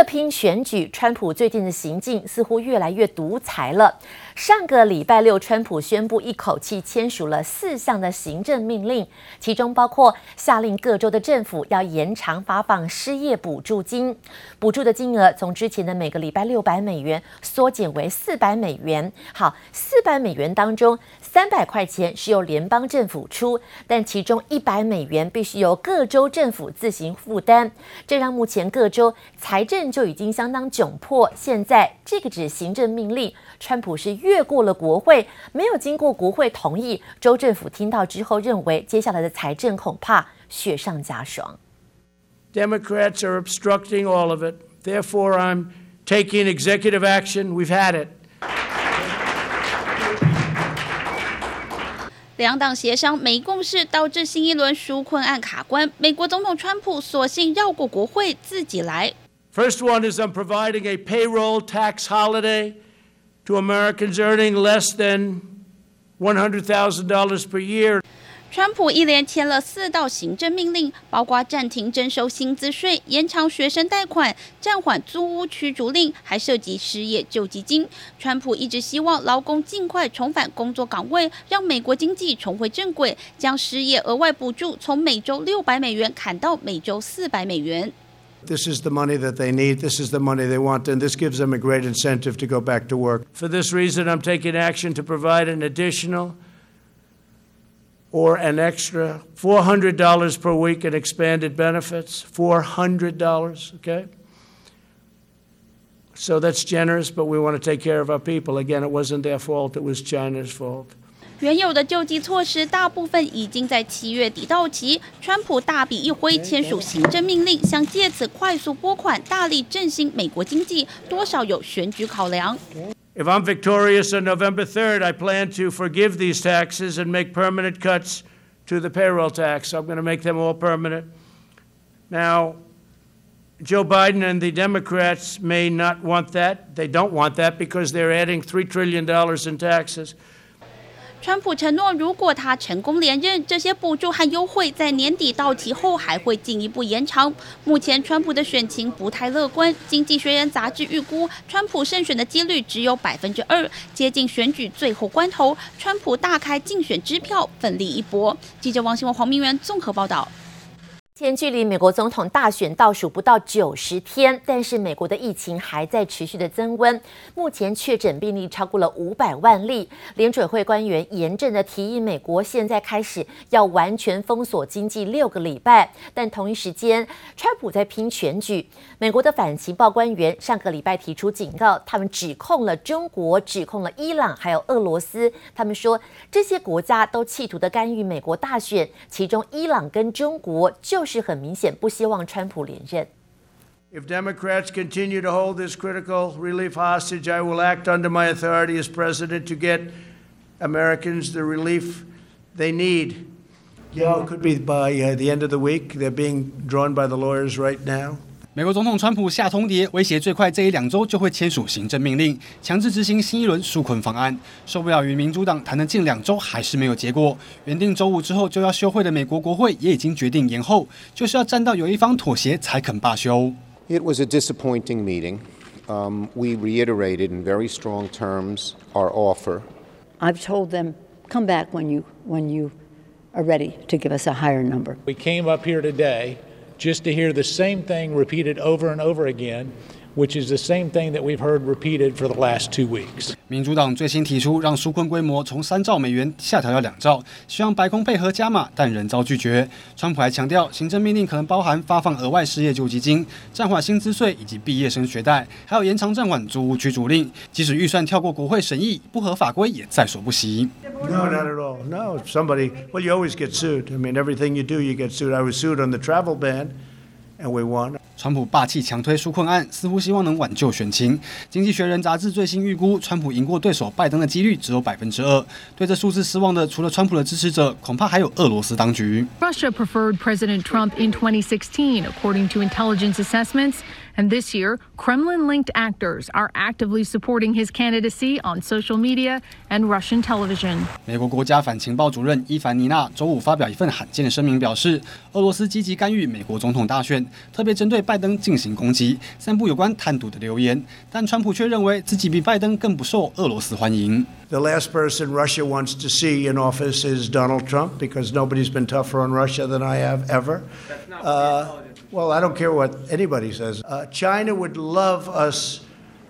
了拼选举，川普最近的行径似乎越来越独裁了。上个礼拜六，川普宣布一口气签署了四项的行政命令，其中包括下令各州的政府要延长发放失业补助金，补助的金额从之前的每个礼拜六百美元缩减为四百美元。好，四百美元当中，三百块钱是由联邦政府出，但其中一百美元必须由各州政府自行负担。这让目前各州财政就已经相当窘迫。现在这个只行政命令，川普是越过了国会，没有经过国会同意。州政府听到之后，认为接下来的财政恐怕雪上加霜。Democrats are obstructing all of it. Therefore, I'm taking executive action. We've had it. 两党协商没共识，导致新一轮纾困案卡关。美国总统川普索性绕过国会，自己来。First one is I'm providing a payroll tax holiday to Americans earning less than one hundred thousand dollars per year. 川普一连签了四道行政命令，包括暂停征收薪资税、延长学生贷款、暂缓租屋驱逐令，还涉及失业救济金。川普一直希望劳工尽快重返工作岗位，让美国经济重回正轨，将失业额外补助从每周六百美元砍到每周四百美元。This is the money that they need. This is the money they want, and this gives them a great incentive to go back to work. For this reason, I'm taking action to provide an additional or an extra $400 per week in expanded benefits. $400, okay? So that's generous, but we want to take care of our people. Again, it wasn't their fault, it was China's fault. 原有的救济措施大部分已经在七月底到期，川普大笔一挥签署行政命令，想借此快速拨款，大力振兴美国经济，多少有选举考量。If I'm victorious on November 3rd, I plan to forgive these taxes and make permanent cuts to the payroll tax. I'm going to make them all permanent. Now, Joe Biden and the Democrats may not want that. They don't want that because they're adding $3 trillion in taxes. 川普承诺，如果他成功连任，这些补助和优惠在年底到期后还会进一步延长。目前，川普的选情不太乐观。经济学人杂志预估，川普胜选的几率只有百分之二。接近选举最后关头，川普大开竞选支票，奋力一搏。记者王新文、黄明元综合报道。现距离美国总统大选倒数不到九十天，但是美国的疫情还在持续的增温，目前确诊病例超过了五百万例。联准会官员严正的提议，美国现在开始要完全封锁经济六个礼拜。但同一时间，川普在拼选举。美国的反情报官员上个礼拜提出警告，他们指控了中国，指控了伊朗，还有俄罗斯。他们说这些国家都企图的干预美国大选，其中伊朗跟中国就是。是很明显不希望川普连任。If Democrats continue to hold this critical relief hostage, I will act under my authority as president to get Americans the relief they need. You know, it could be by the end of the week. They're being drawn by the lawyers right now. 美国总统川普下通牒，威胁最快这一两周就会签署行政命令，强制执行新一轮纾困方案。受不了与民主党谈了近两周还是没有结果，原定周五之后就要休会的美国国会也已经决定延后，就是要站到有一方妥协才肯罢休。It was a disappointing meeting. Um, we reiterated in very strong terms our offer. I've told them, come back when you when you are ready to give us a higher number. We came up here today. Just to hear the same thing repeated over and over again, which is the same thing that we've heard repeated for the last two weeks. 民主党最新提出让纾困规模从三兆美元下调到两兆，希望白宫配合加码，但仍遭拒绝。川普还强调，行政命令可能包含发放额外失业救济金、暂缓薪资税以及毕业生学贷，还有延长暂缓租屋驱逐令。即使预算跳过国会审议，不合法规也在所不惜。No, not at all. No, somebody. Well, you always get sued. I mean, everything you do, you get sued. I was sued on the travel ban, 川普霸气强推纾困案，似乎希望能挽救选情。经济学人杂志最新预估，川普赢过对手拜登的几率只有百分之二。对这数字失望的，除了川普的支持者，恐怕还有俄罗斯当局。Russia preferred President Trump in 2016, according to intelligence assessments. And this year, Kremlin linked actors are actively supporting his candidacy on social media and Russian television. 美国国家反情报主任伊凡尼娜周五发表一份罕见的声明，表示俄罗斯积极干预美国总统大选，特别针对拜登进行攻击，散布有关贪渎的流言。但川普却认为自己比拜登更不受俄罗斯欢迎。The last person Russia wants to see in office is Donald Trump because nobody's been tougher on Russia than I have ever. Uh, well, I don't care what anybody says. Uh, China would love us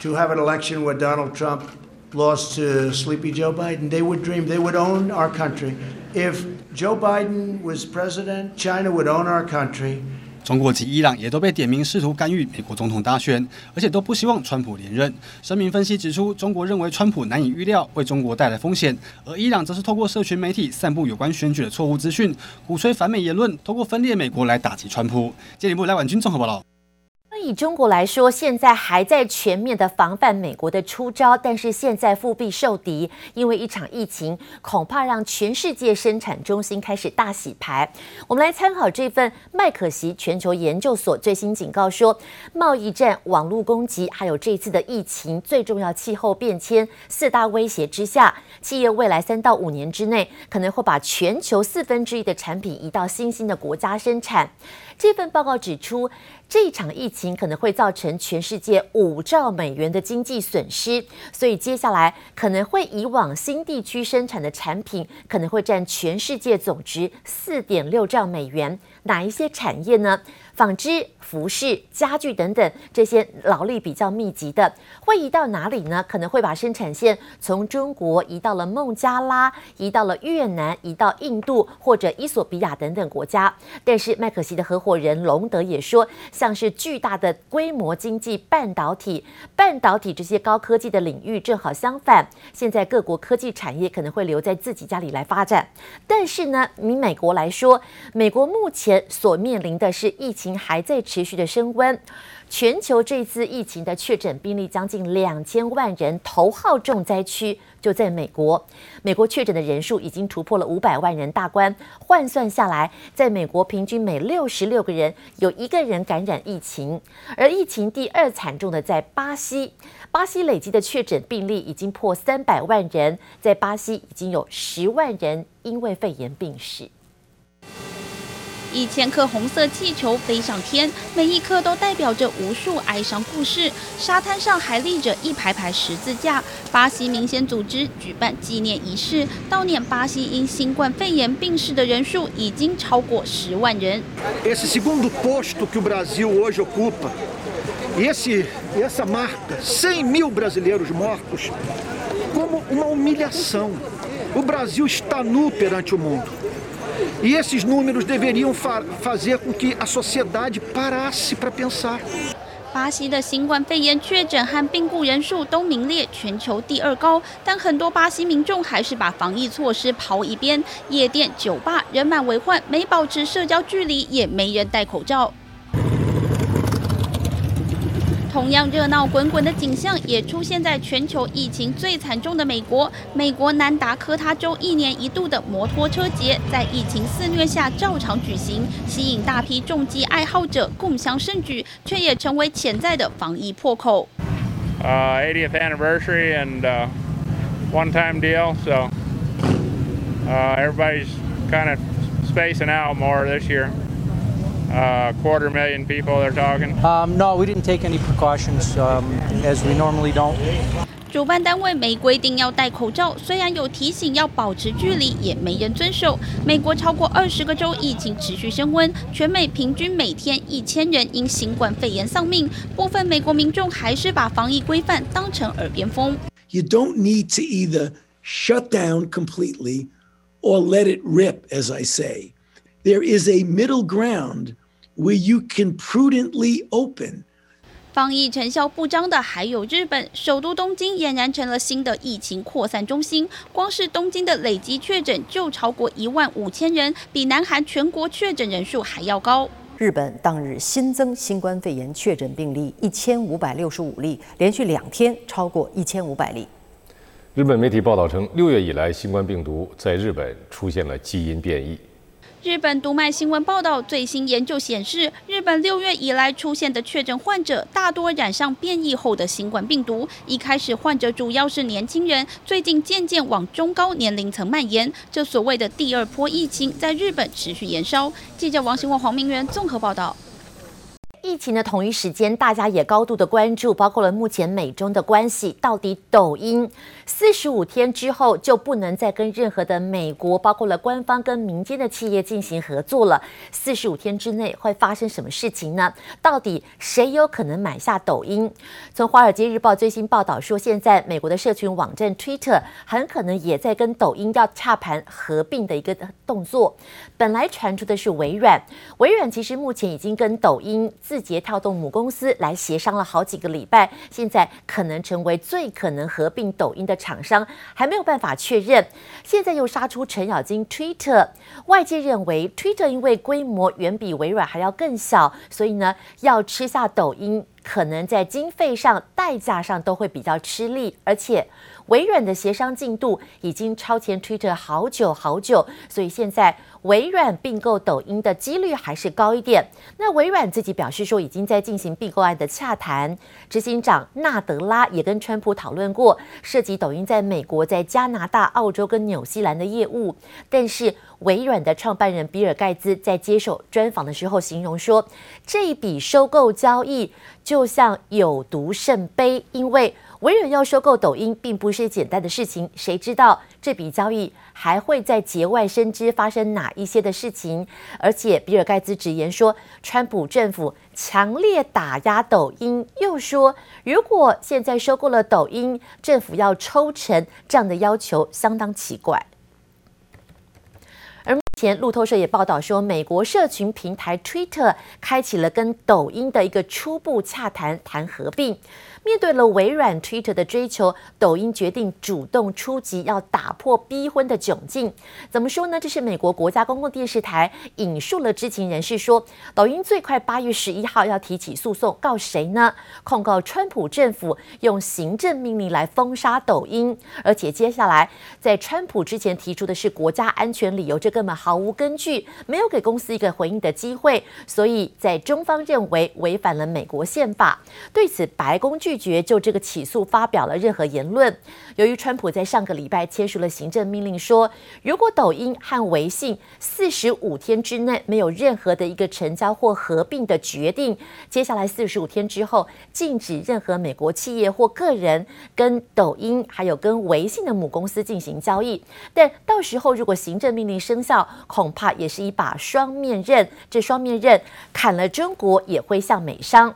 to have an election where Donald Trump lost to sleepy Joe Biden. They would dream, they would own our country. If Joe Biden was president, China would own our country. 中国及伊朗也都被点名试图干预美国总统大选，而且都不希望川普连任。声明分析指出，中国认为川普难以预料，为中国带来风险；而伊朗则是透过社群媒体散布有关选举的错误资讯，鼓吹反美言论，透过分裂美国来打击川普。这里部赖婉君综合报道。以中国来说，现在还在全面的防范美国的出招，但是现在腹背受敌，因为一场疫情，恐怕让全世界生产中心开始大洗牌。我们来参考这份麦可锡全球研究所最新警告说，贸易战、网络攻击，还有这次的疫情，最重要气候变迁四大威胁之下，企业未来三到五年之内，可能会把全球四分之一的产品移到新兴的国家生产。这份报告指出，这一场疫情可能会造成全世界五兆美元的经济损失，所以接下来可能会以往新地区生产的产品可能会占全世界总值四点六兆美元。哪一些产业呢？纺织、服饰、家具等等这些劳力比较密集的，会移到哪里呢？可能会把生产线从中国移到了孟加拉，移到了越南，移到印度或者伊索比亚等等国家。但是麦可锡的合伙人龙德也说，像是巨大的规模经济半导体、半导体这些高科技的领域，正好相反，现在各国科技产业可能会留在自己家里来发展。但是呢，以美国来说，美国目前所面临的是疫情情。还在持续的升温，全球这次疫情的确诊病例将近两千万人，头号重灾区就在美国。美国确诊的人数已经突破了五百万人大关，换算下来，在美国平均每六十六个人有一个人感染疫情。而疫情第二惨重的在巴西，巴西累积的确诊病例已经破三百万人，在巴西已经有十万人因为肺炎病逝。一千颗红色气球飞上天，每一颗都代表着无数哀伤故事。沙滩上还立着一排排十字架。巴西民间组织举办纪念仪式，悼念巴西因新冠肺炎病逝的人数已经超过十万人。Esse segundo posto que o Brasil hoje ocupa, esse essa marca, cem mil brasileiros mortos, como uma humilhação. O Brasil está nu perante o mundo. 巴西的新冠肺炎确诊和病故人数都名列全球第二高，但很多巴西民众还是把防疫措施抛一边，夜店、酒吧人满为患，没保持社交距离，也没人戴口罩。同样热闹滚滚的景象也出现在全球疫情最惨重的美国。美国南达科他州一年一度的摩托车节在疫情肆虐下照常举行，吸引大批重机爱好者共襄盛举，却也成为潜在的防疫破口。Uh, 80th anniversary and uh, one-time deal, so uh, everybody's kind of spacing out more this year. Uh, quarter million people they're talking. Um, no, we didn't take any precautions um, as we normally don't. 主办单位没规定要戴口罩，虽然有提醒要保持距离，也没人遵守。美国超过二十个州疫情持续升温，全美平均每天一千人因新冠肺炎丧命。部分美国民众还是把防疫规范当成耳边风。You don't need to either shut down completely or let it rip, as I say. There is a middle ground. Where you can prudently open. 防疫成效不彰的还有日本，首都东京俨然成了新的疫情扩散中心。光是东京的累计确诊就超过一万五千人，比南韩全国确诊人数还要高。日本当日新增新冠肺炎确诊病例一千五百六十五例，连续两天超过一千五百例。日本媒体报道称，六月以来新冠病毒在日本出现了基因变异。日本读卖新闻报道，最新研究显示，日本六月以来出现的确诊患者大多染上变异后的新冠病毒。一开始患者主要是年轻人，最近渐渐往中高年龄层蔓延。这所谓的第二波疫情在日本持续延烧。记者王新文、黄明元综合报道。疫情的同一时间，大家也高度的关注，包括了目前美中的关系，到底抖音四十五天之后就不能再跟任何的美国，包括了官方跟民间的企业进行合作了。四十五天之内会发生什么事情呢？到底谁有可能买下抖音？从《华尔街日报》最新报道说，现在美国的社群网站 Twitter 很可能也在跟抖音要洽盘合并的一个动作。本来传出的是微软，微软其实目前已经跟抖音。字节跳动母公司来协商了好几个礼拜，现在可能成为最可能合并抖音的厂商，还没有办法确认。现在又杀出程咬金，Twitter，外界认为 Twitter 因为规模远比微软还要更小，所以呢要吃下抖音，可能在经费上、代价上都会比较吃力，而且。微软的协商进度已经超前 Twitter 好久好久，所以现在微软并购抖音的几率还是高一点。那微软自己表示说，已经在进行并购案的洽谈。执行长纳德拉也跟川普讨论过涉及抖音在美国、在加拿大、澳洲跟纽西兰的业务。但是微软的创办人比尔盖茨在接受专访的时候形容说，这一笔收购交易就就像有毒圣杯，因为。微软要收购抖音，并不是简单的事情。谁知道这笔交易还会在节外生枝发生哪一些的事情？而且，比尔盖茨直言说，川普政府强烈打压抖音，又说，如果现在收购了抖音，政府要抽成，这样的要求相当奇怪。前，路透社也报道说，美国社群平台 Twitter 开启了跟抖音的一个初步洽谈，谈合并。面对了微软 Twitter 的追求，抖音决定主动出击，要打破逼婚的窘境。怎么说呢？这是美国国家公共电视台引述了知情人士说，抖音最快八月十一号要提起诉讼，告谁呢？控告川普政府用行政命令来封杀抖音，而且接下来在川普之前提出的是国家安全理由，这根本毫无根据，没有给公司一个回应的机会，所以在中方认为违反了美国宪法。对此，白宫拒。拒绝就这个起诉发表了任何言论。由于川普在上个礼拜签署了行政命令，说如果抖音和微信四十五天之内没有任何的一个成交或合并的决定，接下来四十五天之后禁止任何美国企业或个人跟抖音还有跟微信的母公司进行交易。但到时候如果行政命令生效，恐怕也是一把双面刃。这双面刃砍了中国也会向美商。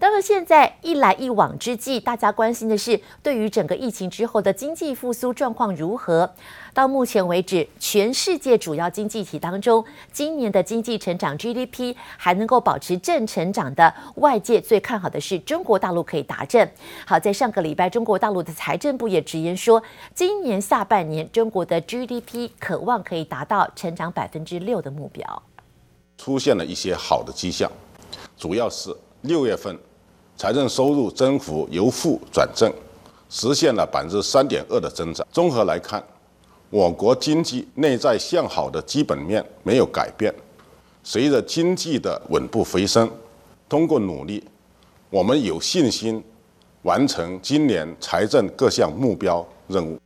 当然，现在一来一往之际，大家关心的是对于整个疫情之后的经济复苏状况如何。到目前为止，全世界主要经济体当中，今年的经济成长 GDP 还能够保持正成长的，外界最看好的是中国大陆可以达阵。好，在上个礼拜，中国大陆的财政部也直言说，今年下半年中国的 GDP 可望可以达到成长百分之六的目标。出现了一些好的迹象，主要是六月份。财政收入增幅由负转正，实现了百分之三点二的增长。综合来看，我国经济内在向好的基本面没有改变。随着经济的稳步回升，通过努力，我们有信心完成今年财政各项目标任务。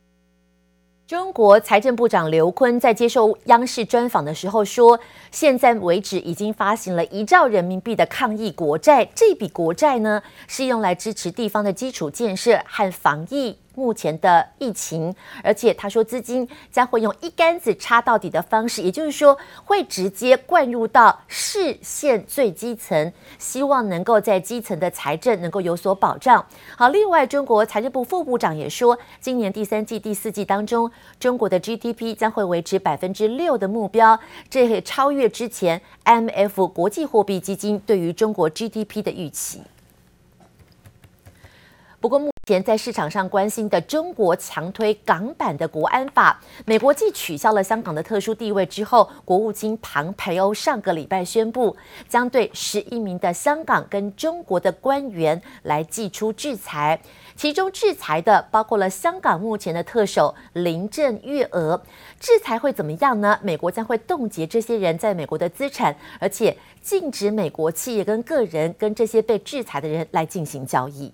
中国财政部长刘坤在接受央视专访的时候说，现在为止已经发行了一兆人民币的抗疫国债，这笔国债呢是用来支持地方的基础建设和防疫。目前的疫情，而且他说资金将会用一竿子插到底的方式，也就是说会直接灌入到市县最基层，希望能够在基层的财政能够有所保障。好，另外中国财政部副部长也说，今年第三季、第四季当中，中国的 GDP 将会维持百分之六的目标，这也超越之前 m f 国际货币基金对于中国 GDP 的预期。不过目前在市场上关心的中国强推港版的国安法，美国继取消了香港的特殊地位之后，国务卿庞培欧上个礼拜宣布，将对十一名的香港跟中国的官员来祭出制裁，其中制裁的包括了香港目前的特首林郑月娥。制裁会怎么样呢？美国将会冻结这些人在美国的资产，而且禁止美国企业跟个人跟这些被制裁的人来进行交易。